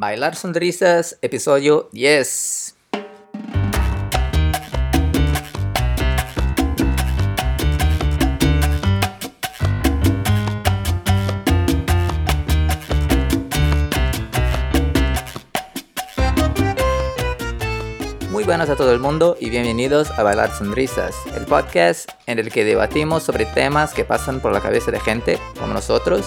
Bailar Sonrisas, episodio 10. Muy buenas a todo el mundo y bienvenidos a Bailar Sonrisas, el podcast en el que debatimos sobre temas que pasan por la cabeza de gente como nosotros,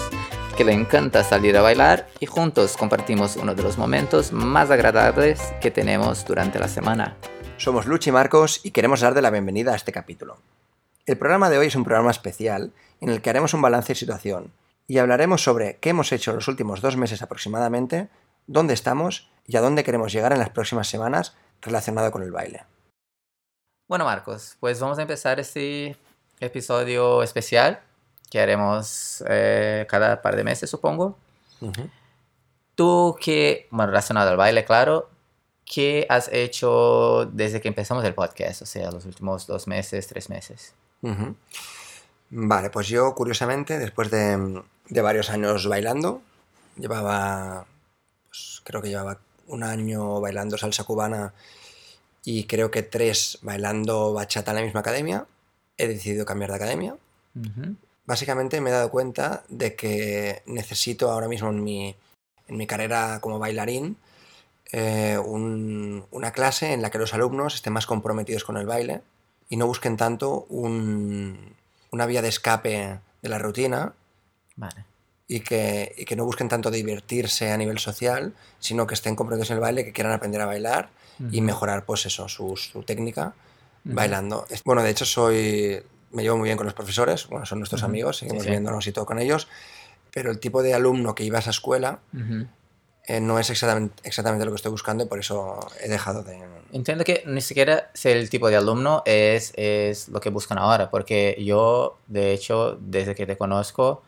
que le encanta salir a bailar y juntos compartimos uno de los momentos más agradables que tenemos durante la semana. Somos Luchi y Marcos y queremos dar de la bienvenida a este capítulo. El programa de hoy es un programa especial en el que haremos un balance de situación y hablaremos sobre qué hemos hecho los últimos dos meses aproximadamente, dónde estamos y a dónde queremos llegar en las próximas semanas relacionado con el baile. Bueno Marcos, pues vamos a empezar este episodio especial que haremos eh, cada par de meses, supongo. Tú que, bueno, relacionado al baile, claro, ¿qué has hecho desde que empezamos el podcast? O sea, los últimos dos meses, tres meses. Vale, pues yo curiosamente, después de, de varios años bailando, llevaba, pues, creo que llevaba un año bailando salsa cubana y creo que tres bailando bachata en la misma academia, he decidido cambiar de academia. Básicamente me he dado cuenta de que necesito ahora mismo en mi, en mi carrera como bailarín eh, una clase en la que los alumnos estén más comprometidos con el baile y no busquen tanto una vía de escape de la rutina. Vale y que, y que, no busquen tanto divertirse a nivel social, sino que estén comprometidos en el baile, que quieran aprender a bailar y mejorar, pues eso, su, su técnica bailando. Bueno, de hecho, soy me llevo muy bien con los profesores, bueno, son nuestros amigos, seguimos viéndonos y todo con ellos, pero el tipo de alumno que iba a esa escuela eh, no es exactamente, exactamente lo que estoy buscando y por eso he dejado de... Entiendo que ni siquiera el tipo de alumno es, es lo que buscan ahora, porque yo, de hecho, desde que te conozco,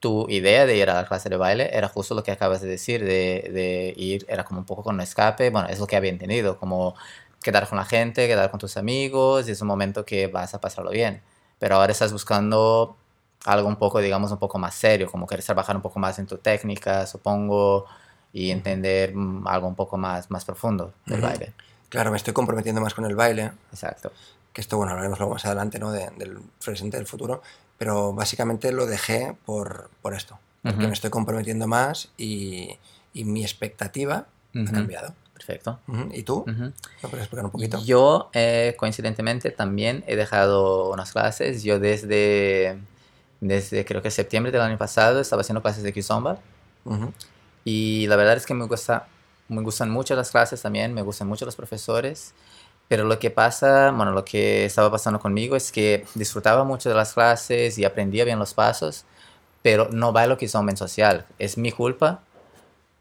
tu idea de ir a la clase de baile era justo lo que acabas de decir, de, de, ir, era como un poco con un escape, bueno, es lo que había entendido, como quedar con la gente, quedar con tus amigos, y es un momento que vas a pasarlo bien. Pero ahora estás buscando algo un poco, digamos, un poco más serio, como quieres trabajar un poco más en tu técnica, supongo, y entender mm, algo un poco más, más profundo del baile. Claro, me estoy comprometiendo más con el baile. Exacto. Que esto, bueno, hablaremos luego más adelante, ¿no? del presente, del futuro pero básicamente lo dejé por, por esto, porque me estoy comprometiendo más y, y mi expectativa ha cambiado. Perfecto. ¿Y tú? ¿Me puedes explicar un poquito? Yo, eh, coincidentemente, también he dejado unas clases. Yo desde, desde creo que septiembre del año pasado estaba haciendo clases de Kizomba. Y la verdad es que me, gusta, me gustan mucho las clases también, me gustan mucho los profesores. Pero lo que pasa, bueno, lo que estaba pasando conmigo es que disfrutaba mucho de las clases y aprendía bien los pasos, pero no bailo en social. Es mi culpa,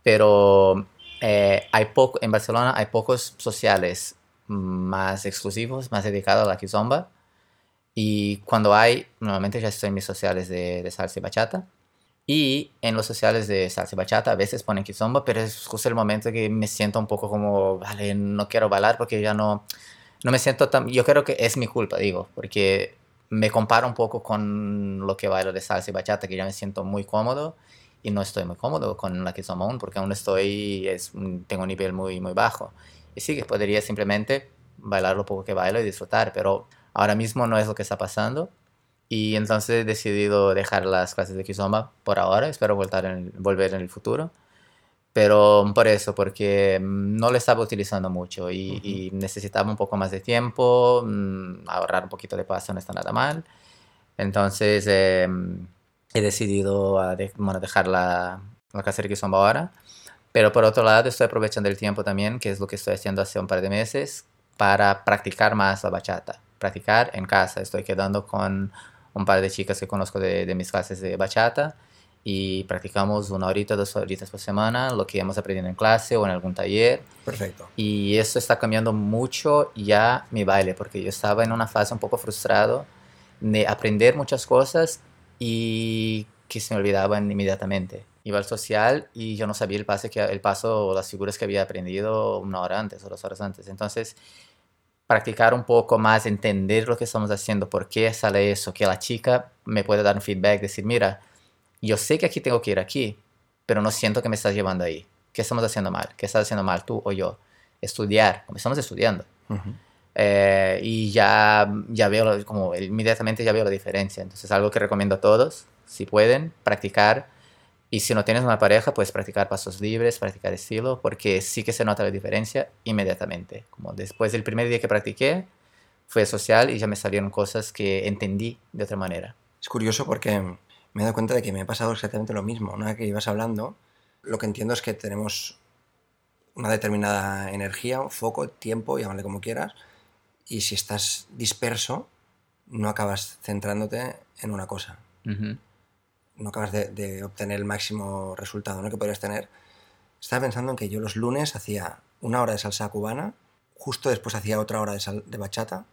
pero eh, hay poco, en Barcelona hay pocos sociales más exclusivos, más dedicados a la kizomba. Y cuando hay, normalmente ya estoy en mis sociales de, de salsa y bachata. Y en los sociales de salsa y bachata a veces ponen kizomba, pero es justo el momento que me siento un poco como, vale, no quiero bailar porque ya no, no me siento tan... Yo creo que es mi culpa, digo, porque me comparo un poco con lo que bailo de salsa y bachata, que ya me siento muy cómodo y no estoy muy cómodo con la kizomba aún, porque aún estoy, es, tengo un nivel muy, muy bajo. Y sí que podría simplemente bailar lo poco que bailo y disfrutar, pero ahora mismo no es lo que está pasando y entonces he decidido dejar las clases de Kizomba por ahora. Espero volver en, volver en el futuro. Pero por eso, porque no lo estaba utilizando mucho y, necesitaba un poco más de tiempo, mm, ahorrar un poquito de paso no está nada mal. Entonces em, he decidido bueno, dejar la, la de Kizomba ahora. Pero por otro lado, estoy aprovechando el tiempo también, que es lo que estoy haciendo hace un par de meses, para practicar más la bachata. Practicar en casa. Estoy quedando con un par de chicas que conozco de, de, mis clases de bachata y practicamos una horita, dos horitas por semana, lo que hemos aprendido en clase o en algún taller. Perfecto. Y eso está cambiando mucho ya mi baile, porque yo estaba en una fase un poco frustrado de aprender muchas cosas y que se me olvidaban inmediatamente. Iba al social y yo no sabía el, pase que, el paso o las figuras que había aprendido una hora antes o dos horas antes. Entonces, practicar un poco más, entender lo que estamos haciendo, por qué sale eso, que la chica me puede dar un feedback, decir, mira, yo sé que aquí tengo que ir aquí, pero no siento que me estás llevando ahí. ¿qué estamos haciendo mal? ¿Qué estás haciendo mal tú o yo? Estudiar, como estamos estudiando. Eh, y ya, ya veo, como inmediatamente ya veo la diferencia. Entonces es algo que recomiendo a todos, si pueden, practicar. Y si no tienes una pareja, pues practicar pasos libres, practicar estilo, porque sí que se nota la diferencia inmediatamente. Como después del primer día que practiqué, fue social y ya me salieron cosas que entendí de otra manera. Es curioso porque me he dado cuenta de que me ha pasado exactamente lo mismo. Una que ibas hablando, lo que entiendo es que tenemos una determinada energía, foco, tiempo, llámale como quieras, y si estás disperso, no acabas centrándote en una cosa. No acabas de, obtener el máximo resultado ¿no? que podrías tener. Estaba pensando en que yo los lunes hacía una hora de salsa cubana, justo después hacía otra hora de, de bachata,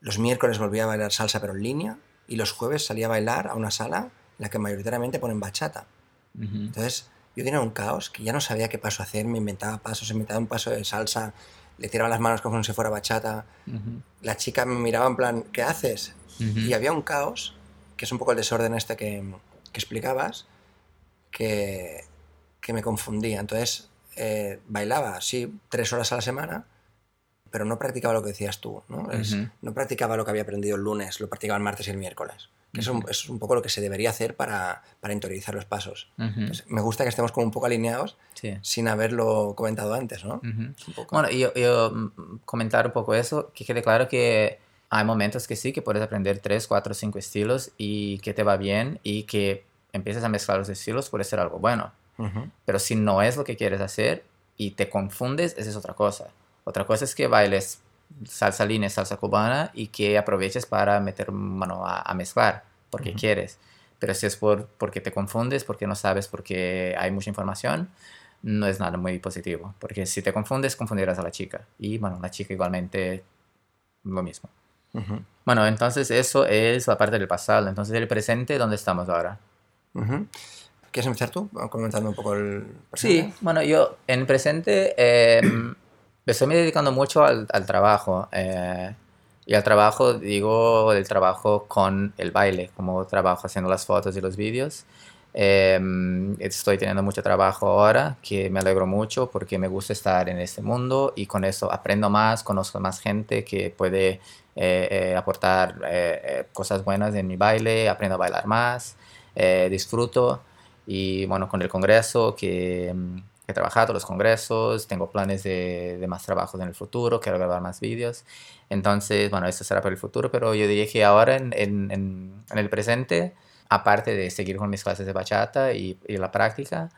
los miércoles volvía a bailar salsa pero en línea, y los jueves salía a bailar a una sala en la que mayoritariamente ponen bachata. Entonces, yo tenía un caos que ya no sabía qué paso hacer, me inventaba pasos, inventaba un paso de salsa, le tiraba las manos como si fuera bachata. La chica me miraba en plan, ¿qué haces? Y había un caos, que es un poco el desorden este que, que explicabas, que, que, me confundía. Entonces, eh, bailaba, sí, tres horas a la semana, pero no practicaba lo que decías tú. ¿no? no practicaba lo que había aprendido el lunes, lo practicaba el martes y el miércoles. Eso, es un poco lo que se debería hacer para, para interiorizar los pasos. me gusta que estemos como un poco alineados sin haberlo comentado antes. ¿no? Bueno, y yo, yo, mm, comentar un poco eso, que quede claro que hay momentos que sí, que puedes aprender tres, cuatro, cinco estilos y que te va bien y que empieces a mezclar los estilos puede ser algo bueno. Pero si no es lo que quieres hacer y te confundes, esa es otra cosa. Otra cosa es que bailes salsa línea, salsa cubana y que aproveches para meter mano a, mezclar porque quieres. Pero si es por, porque te confundes, porque no sabes, porque hay mucha información, no es nada muy positivo. Porque si te confundes, confundirás a la chica. Y bueno, la chica igualmente lo mismo. Bueno, entonces eso es la parte del pasado. Entonces el presente, ¿dónde estamos ahora? ¿Quieres empezar tú comentando un poco el presente? Sí, bueno, yo en presente... Eh, me estoy dedicando mucho al, al trabajo. Eh, y al trabajo, digo, el trabajo con el baile, como trabajo haciendo las fotos y los vídeos. Em, estoy teniendo mucho trabajo ahora, que me alegro mucho porque me gusta estar en este mundo y con eso aprendo más, conozco más gente que puede eh, eh, aportar cosas buenas en mi baile, aprendo a bailar más, disfruto. Y bueno, con el congreso que em, he trabajado los congresos, tengo planes de, de, más trabajos en el futuro, quiero grabar más vídeos. Entonces, bueno, eso será para el futuro, pero yo diría que ahora en, en, en, el presente, aparte de seguir con mis clases de bachata y, y la práctica,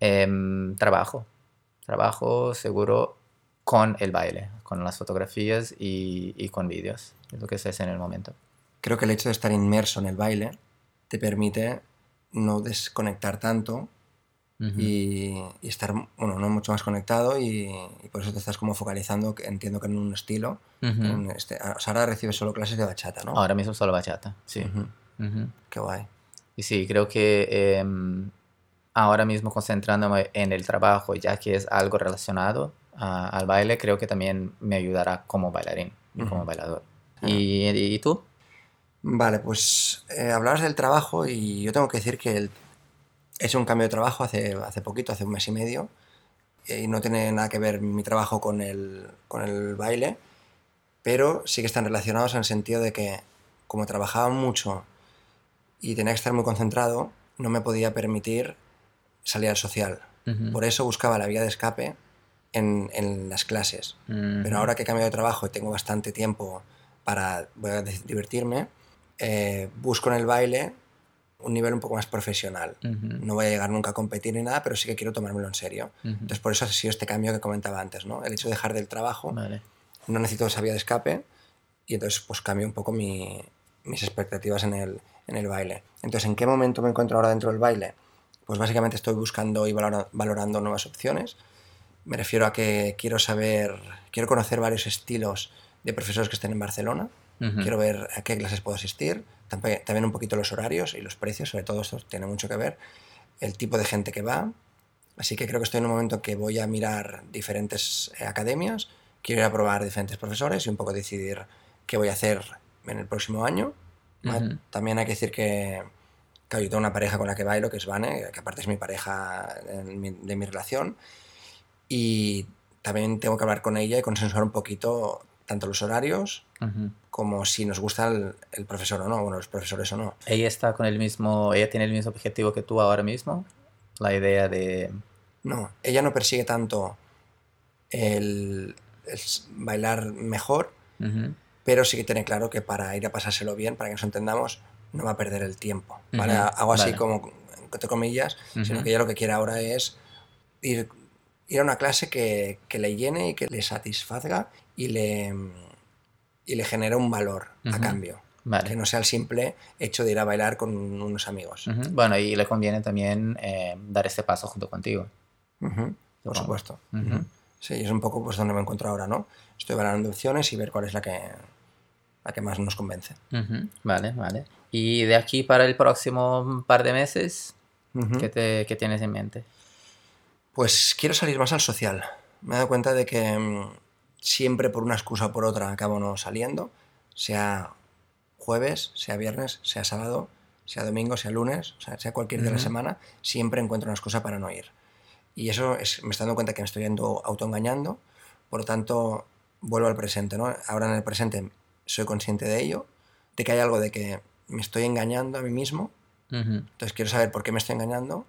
em, trabajo. Trabajo seguro con el baile, con las fotografías y, y con vídeos. Es lo que se hace en el momento. Creo que el hecho de estar inmerso en el baile te permite no desconectar tanto y, estar, bueno, no mucho más conectado y, por eso te estás como focalizando, entiendo que en un estilo. este, ahora recibes solo clases de bachata, ¿no? Ahora mismo solo bachata, sí. Qué guay. Y sí, creo que em, ahora mismo concentrándome en el trabajo, ya que es algo relacionado al baile, creo que también me ayudará como bailarín y como bailador. ¿Y, ¿Y, tú? Vale, pues eh, hablabas del trabajo y yo tengo que decir que el He hecho un cambio de trabajo hace, hace poquito, hace un mes y medio, y no tiene nada que ver mi trabajo con el, con el baile, pero sí que están relacionados en el sentido de que como trabajaba mucho y tenía que estar muy concentrado, no me podía permitir salir al social. Por eso buscaba la vía de escape en, en las clases. Pero ahora que he cambiado de trabajo y tengo bastante tiempo para divertirme, eh, busco en el baile un nivel un poco más profesional. No voy a llegar nunca a competir ni nada, pero sí que quiero tomármelo en serio. Entonces, por eso ha sido este cambio que comentaba antes, ¿no? El hecho de dejar del trabajo, no necesito esa vía de escape, y entonces pues cambio un poco mi, mis expectativas en el, en el baile. Entonces, ¿en qué momento me encuentro ahora dentro del baile? Pues básicamente estoy buscando y valorando nuevas opciones. Me refiero a que quiero saber, quiero conocer varios estilos de profesores que estén en Barcelona. Quiero ver a qué clases puedo asistir, también un poquito los horarios y los precios, sobre todo esto tiene mucho que ver, el tipo de gente que va. Así que creo que estoy en un momento que voy a mirar diferentes eh, academias, quiero ir a probar diferentes profesores y un poco decidir qué voy a hacer en el próximo año. También hay que decir que Claro, yo tengo una pareja con la que bailo, que es Vane, que aparte es mi pareja de mi, relación. Y también tengo que hablar con ella y consensuar un poquito tanto los horarios como si nos gusta el, profesor o no, bueno, los profesores o no. ¿Ella está con el mismo, ella tiene el mismo objetivo que tú ahora mismo? La idea de... No, ella no persigue tanto el, bailar mejor, pero sí que tiene claro que para ir a pasárselo bien, para que nos entendamos, no va a perder el tiempo. ¿vale? Hago así como, entre comillas, sino que ella lo que quiere ahora es ir, ir a una clase que, que, le llene y que le satisfaga y le, y le genere un valor a cambio. Que no sea el simple hecho de ir a bailar con unos amigos. Bueno, y le conviene también eh, dar ese paso junto contigo. Por supuesto. Sí, es un poco pues donde me encuentro ahora, ¿no? Estoy valorando opciones y ver cuál es la que, la que más nos convence. Vale, vale. Y de aquí para el próximo par de meses, ¿qué, te, ¿qué, tienes en mente? Pues quiero salir más al social. Me he dado cuenta de que mm, siempre por una excusa o por otra acabo no saliendo, sea jueves, sea viernes, sea sábado, sea domingo, sea lunes, o sea, sea cualquier día de la semana, siempre encuentro una excusa para no ir. Y eso es, me estoy dando cuenta que me estoy yendo autoengañando, por lo tanto, vuelvo al presente, ¿no? Ahora en el presente soy consciente de ello, de que hay algo de que me estoy engañando a mí mismo, entonces quiero saber por qué me estoy engañando,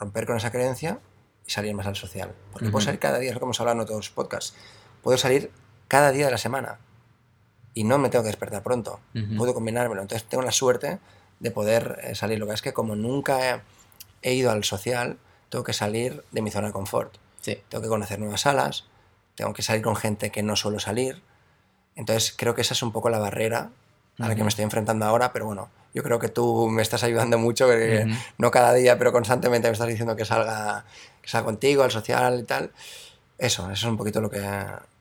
romper con esa creencia y salir más al social. Porque puedo salir cada día, es lo que hemos hablado en otros podcasts, puedo salir cada día de la semana y no me tengo que despertar pronto, puedo combinármelo, entonces tengo la suerte de poder eh, salir. Lo que es que como nunca he, ido al social, tengo que salir de mi zona de confort. Tengo que conocer nuevas salas, tengo que salir con gente que no suelo salir, entonces creo que esa es un poco la barrera a la que me estoy enfrentando ahora, pero bueno, yo creo que tú me estás ayudando mucho, porque no cada día, pero constantemente me estás diciendo que salga, que salga contigo, al social y tal. Eso, eso es un poquito lo que,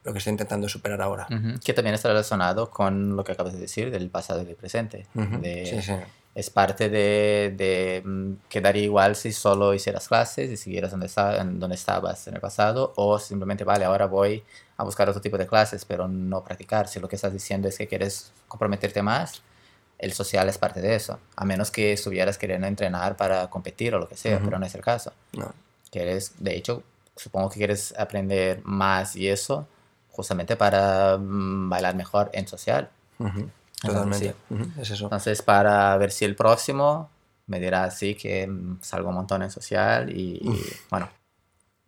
lo que estoy intentando superar ahora. Que también está relacionado con lo que acabas de decir del pasado y del presente. sí, sí. Es parte de, de, mm, quedaría igual si solo hicieras clases y siguieras donde, está, donde estabas en el pasado o simplemente, vale, ahora voy a buscar otro tipo de clases, pero no practicar. Si lo que estás diciendo es que quieres comprometerte más, el social es parte de eso. A menos que estuvieras queriendo entrenar para competir o lo que sea, pero no es el caso. No. Quieres, de hecho, supongo que quieres aprender más y eso justamente para mm, bailar mejor en social. Totalmente. Es eso. Entonces, para ver si el próximo me dirá así que mm, salgo un montón en social y bueno,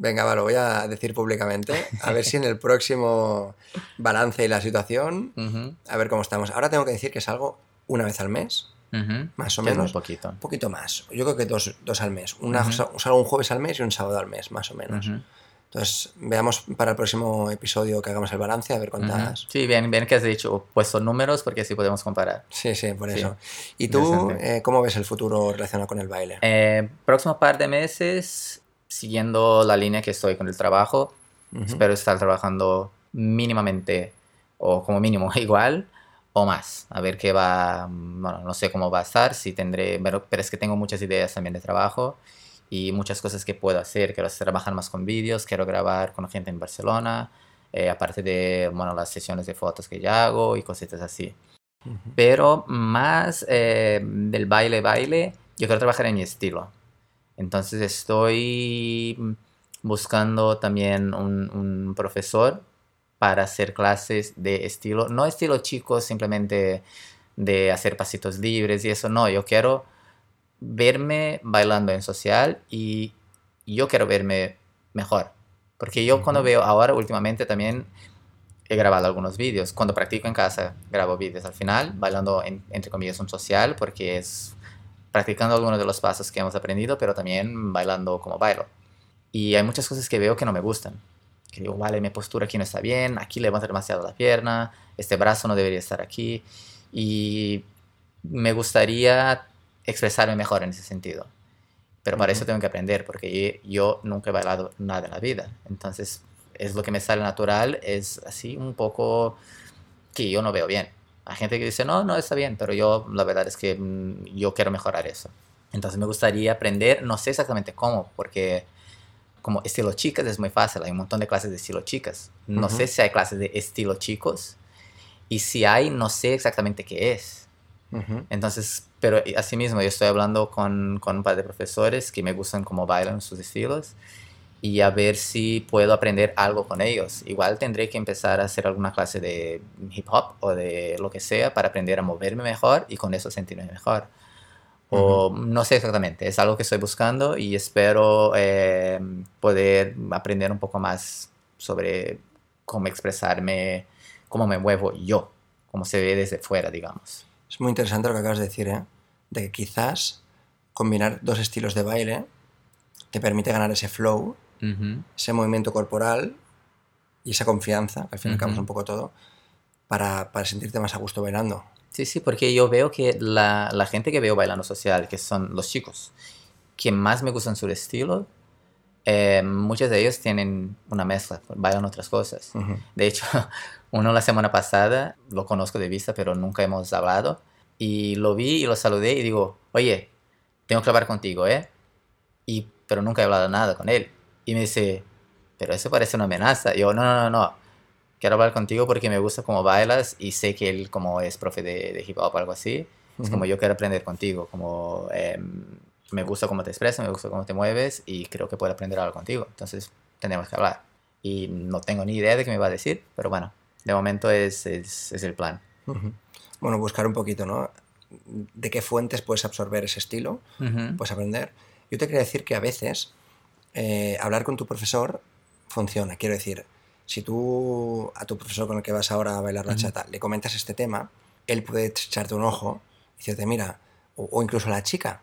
Venga, va, lo voy a decir públicamente. A ver si en el próximo balance y la situación, a ver cómo estamos. Ahora tengo que decir que salgo una vez al mes, más o menos. Un poquito. Un poquito más. Yo creo que dos, dos al mes. Una, Salgo un jueves al mes y un sábado al mes, más o menos. Entonces, veamos para el próximo episodio que hagamos el balance, a ver cuántas. Sí, bien, bien que has dicho, puesto números, porque así podemos comparar. Sí, sí, por eso. ¿Y tú, eh, cómo ves el futuro relacionado con el baile? Eh, próximo par de meses, siguiendo la línea que estoy con el trabajo. Espero estar trabajando mínimamente o como mínimo igual o más. A ver qué va, bueno, no sé cómo va a estar, si tendré, pero, es que tengo muchas ideas también de trabajo y muchas cosas que puedo hacer. Quiero trabajar más con vídeos, quiero grabar con gente en Barcelona, eh, aparte de, bueno, las sesiones de fotos que ya hago y cositas así. Pero más eh, del baile, baile, yo quiero trabajar en mi estilo. Entonces estoy buscando también un, profesor para hacer clases de estilo, no estilo chico, simplemente de hacer pasitos libres y eso, no, yo quiero verme bailando en social y yo quiero verme mejor. Porque yo cuando veo ahora últimamente también he grabado algunos vídeos. Cuando practico en casa grabo vídeos al final, bailando entre comillas un social porque es practicando algunos de los pasos que hemos aprendido, pero también bailando como bailo. Y hay muchas cosas que veo que no me gustan. Que digo, vale, mi postura aquí no está bien, aquí levanto demasiado la pierna, este brazo no debería estar aquí. Y me gustaría expresarme mejor en ese sentido. Pero para eso tengo que aprender, porque yo nunca he bailado nada en la vida. Entonces, es lo que me sale natural, es así un poco que yo no veo bien. Hay gente que dice, no, no, está bien, pero yo la verdad es que mm, yo quiero mejorar eso. Entonces me gustaría aprender, no sé exactamente cómo, porque como estilo chicas es muy fácil, hay un montón de clases de estilo chicas. No sé si hay clases de estilo chicos y si hay, no sé exactamente qué es. Entonces, pero asimismo yo estoy hablando con, con, un par de profesores que me gustan cómo bailan sus estilos y a ver si puedo aprender algo con ellos. Igual tendré que empezar a hacer alguna clase de hip hop o de lo que sea para aprender a moverme mejor y con eso sentirme mejor. O no sé exactamente, es algo que estoy buscando y espero eh, poder aprender un poco más sobre cómo expresarme, cómo me muevo yo, cómo se ve desde fuera, digamos. Es muy interesante lo que acabas de decir, ¿eh? de que quizás combinar dos estilos de baile te permite ganar ese flow, ese movimiento corporal y esa confianza, que al fin y al cabo es un poco todo, para, para, sentirte más a gusto bailando. Sí, sí, porque yo veo que la, la, gente que veo bailando social, que son los chicos, que más me gustan su estilo, eh, muchos de ellos tienen una mezcla, bailan otras cosas. De hecho, uno la semana pasada, lo conozco de vista, pero nunca hemos hablado, y lo vi y lo saludé y digo, oye, tengo que hablar contigo, ¿eh? Y, pero nunca he hablado nada con él. Y me dice, pero eso parece una amenaza. Y yo, no, no, no, no. Quiero hablar contigo porque me gusta cómo bailas y sé que él como es profe de, de hip hop o algo así. Es como yo quiero aprender contigo, como em, me gusta cómo te expresas, me gusta cómo te mueves y creo que puedo aprender algo contigo. Entonces tenemos que hablar. Y no tengo ni idea de qué me va a decir, pero bueno, de momento es, es, es el plan. Bueno, buscar un poquito, ¿no? De qué fuentes puedes absorber ese estilo, puedes aprender. Yo te quería decir que a veces eh, hablar con tu profesor funciona. Quiero decir, si tú a tu profesor con el que vas ahora a bailar la chata le comentas este tema, él puede echarte un ojo y decirte, mira, o, incluso la chica.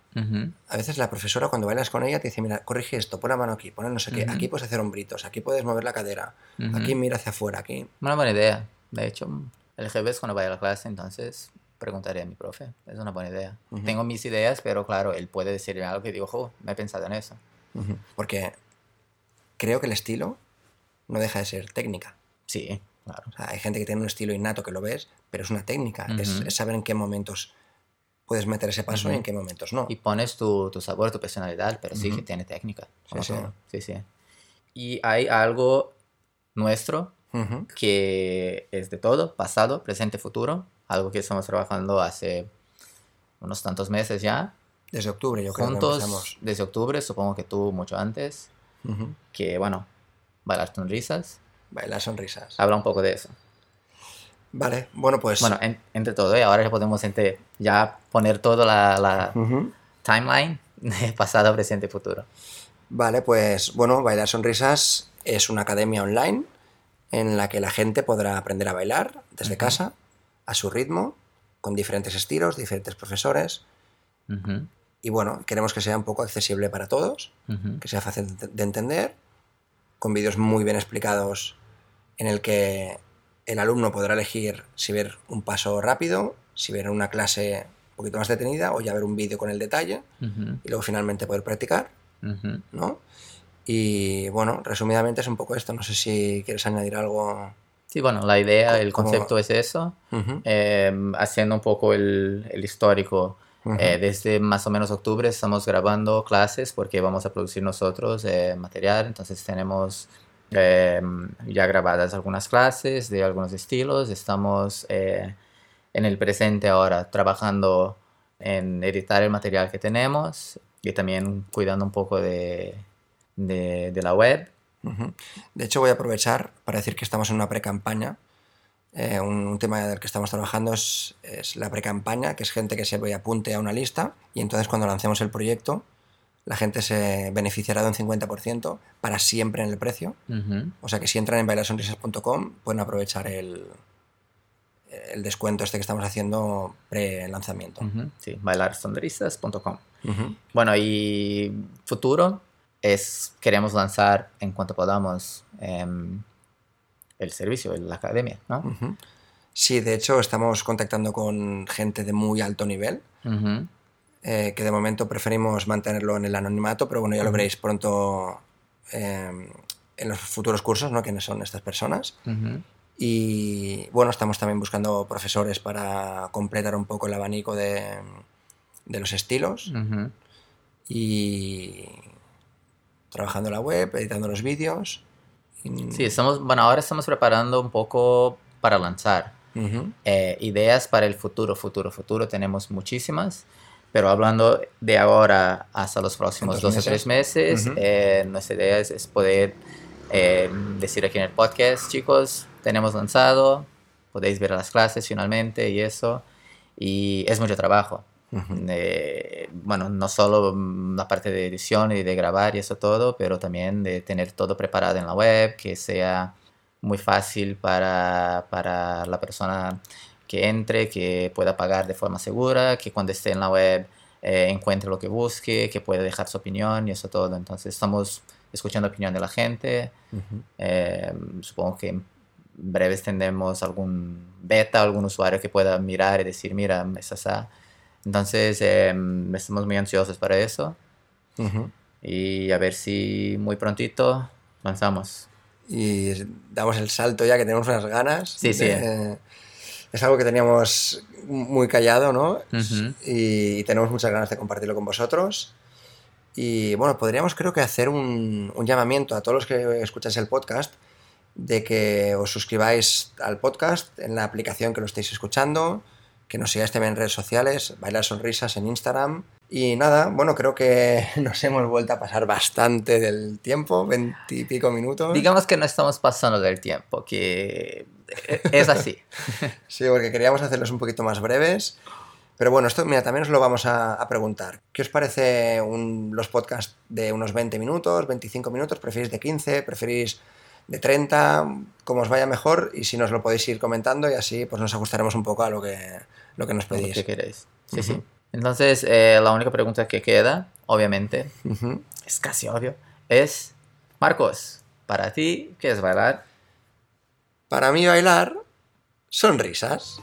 A veces la profesora cuando bailas con ella te dice, mira, corrige esto, pon la mano aquí, pon no sé qué, aquí puedes hacer hombritos, aquí puedes mover la cadera, aquí mira hacia afuera, aquí. Una buena idea. De hecho, el jueves cuando vaya a la clase, entonces preguntaré a mi profe. Es una buena idea. Tengo mis ideas, pero claro, él puede decirme algo que digo, ojo, me he pensado en eso. Porque creo que el estilo no deja de ser técnica. Sí, claro. hay gente que tiene un estilo innato que lo ves, pero es una técnica. es, saber en qué momentos puedes meter ese paso y en qué momentos no. Y pones tu, tu sabor, tu personalidad, pero sí que tiene técnica. Sí, sí. sí, Y hay algo nuestro que es de todo, pasado, presente, futuro, algo que estamos trabajando hace unos tantos meses ya. Desde octubre, yo creo Juntos, que desde octubre, supongo que tú mucho antes. Que bueno, bailar sonrisas. Bailar sonrisas. Habla un poco de eso. Vale, bueno, pues. Bueno, entre todo, ¿eh? ahora ya podemos entre, ya poner toda la, la timeline de pasado, presente y futuro. Vale, pues bueno, Bailar Sonrisas es una academia online en la que la gente podrá aprender a bailar desde casa, a su ritmo, con diferentes estilos, diferentes profesores. Y bueno, queremos que sea un poco accesible para todos, que sea fácil de entender, con vídeos muy bien explicados en el que el alumno podrá elegir si ver un paso rápido, si ver una clase un poquito más detenida o ya ver un vídeo con el detalle y luego finalmente poder practicar, ¿no? Y bueno, resumidamente es un poco esto. No sé si quieres añadir algo. Sí, bueno, la idea, el concepto es eso, em, haciendo un poco el, el histórico. Eh, desde más o menos octubre estamos grabando clases porque vamos a producir nosotros eh, material, entonces tenemos Em, ya grabadas algunas clases de algunos estilos. Estamos eh, en el presente ahora trabajando en editar el material que tenemos y también cuidando un poco de, de, la web. De hecho, voy a aprovechar para decir que estamos en una pre-campaña. Eh, un, tema del que estamos trabajando es, es la pre-campaña, que es gente que se apunte a una lista y entonces cuando lancemos el proyecto la gente se beneficiará de un 50% para siempre en el precio. O sea que si entran en bailarsonrisas.com pueden aprovechar el, el descuento este que estamos haciendo pre-lanzamiento. Sí, bailarsonrisas.com. Bueno, y futuro es, queremos lanzar en cuanto podamos em, el servicio, la academia, ¿no? Sí, de hecho estamos contactando con gente de muy alto nivel. Eh, que de momento preferimos mantenerlo en el anonimato, pero bueno, ya lo veréis pronto em, en los futuros cursos, ¿no? Quiénes son estas personas. Y bueno, estamos también buscando profesores para completar un poco el abanico de, de los estilos. Y trabajando la web, editando los vídeos. Sí, estamos, bueno, ahora estamos preparando un poco para lanzar. Eh, ideas para el futuro, futuro, futuro, tenemos muchísimas. Pero hablando de ahora hasta los próximos dos o tres meses, eh, nuestra idea es, poder eh, decir aquí en el podcast, chicos, tenemos lanzado, podéis ver las clases finalmente y eso. Y es mucho trabajo. Bueno, no solo la parte de edición y de grabar y eso todo, pero también de tener todo preparado en la web, que sea muy fácil para, para la persona que entre, que pueda pagar de forma segura, que cuando esté en la web eh, encuentre lo que busque, que pueda dejar su opinión y eso todo. Entonces estamos escuchando opinión de la gente. Eh, supongo que en breves tendremos algún beta, algún usuario que pueda mirar y decir, mira, es así. Entonces eh, estamos muy ansiosos para eso. Y a ver si muy prontito lanzamos. Y damos el salto ya que tenemos unas ganas. Sí, sí es algo que teníamos muy callado, ¿no? y, tenemos muchas ganas de compartirlo con vosotros. Y bueno, podríamos creo que hacer un, llamamiento a todos los que escucháis el podcast de que os suscribáis al podcast en la aplicación que lo estéis escuchando, que nos sigáis también en redes sociales, Bailar Sonrisas en Instagram. Y nada, bueno, creo que nos hemos vuelto a pasar bastante del tiempo, veintipico minutos. Digamos que no estamos pasando del tiempo, que es así. sí, porque queríamos hacerlos un poquito más breves. Pero bueno, esto, mira, también os lo vamos a, preguntar. ¿Qué os parece los podcasts de unos 20 minutos, 25 minutos? ¿Preferís de 15? ¿Preferís de 30? Como os vaya mejor y si nos lo podéis ir comentando y así pues nos ajustaremos un poco a lo que, lo que nos pedís. Lo que queréis. Sí, sí. Entonces, eh, la única pregunta que queda, obviamente, es casi obvio, es, Marcos, para ti, ¿qué es bailar? Para mí bailar, sonrisas.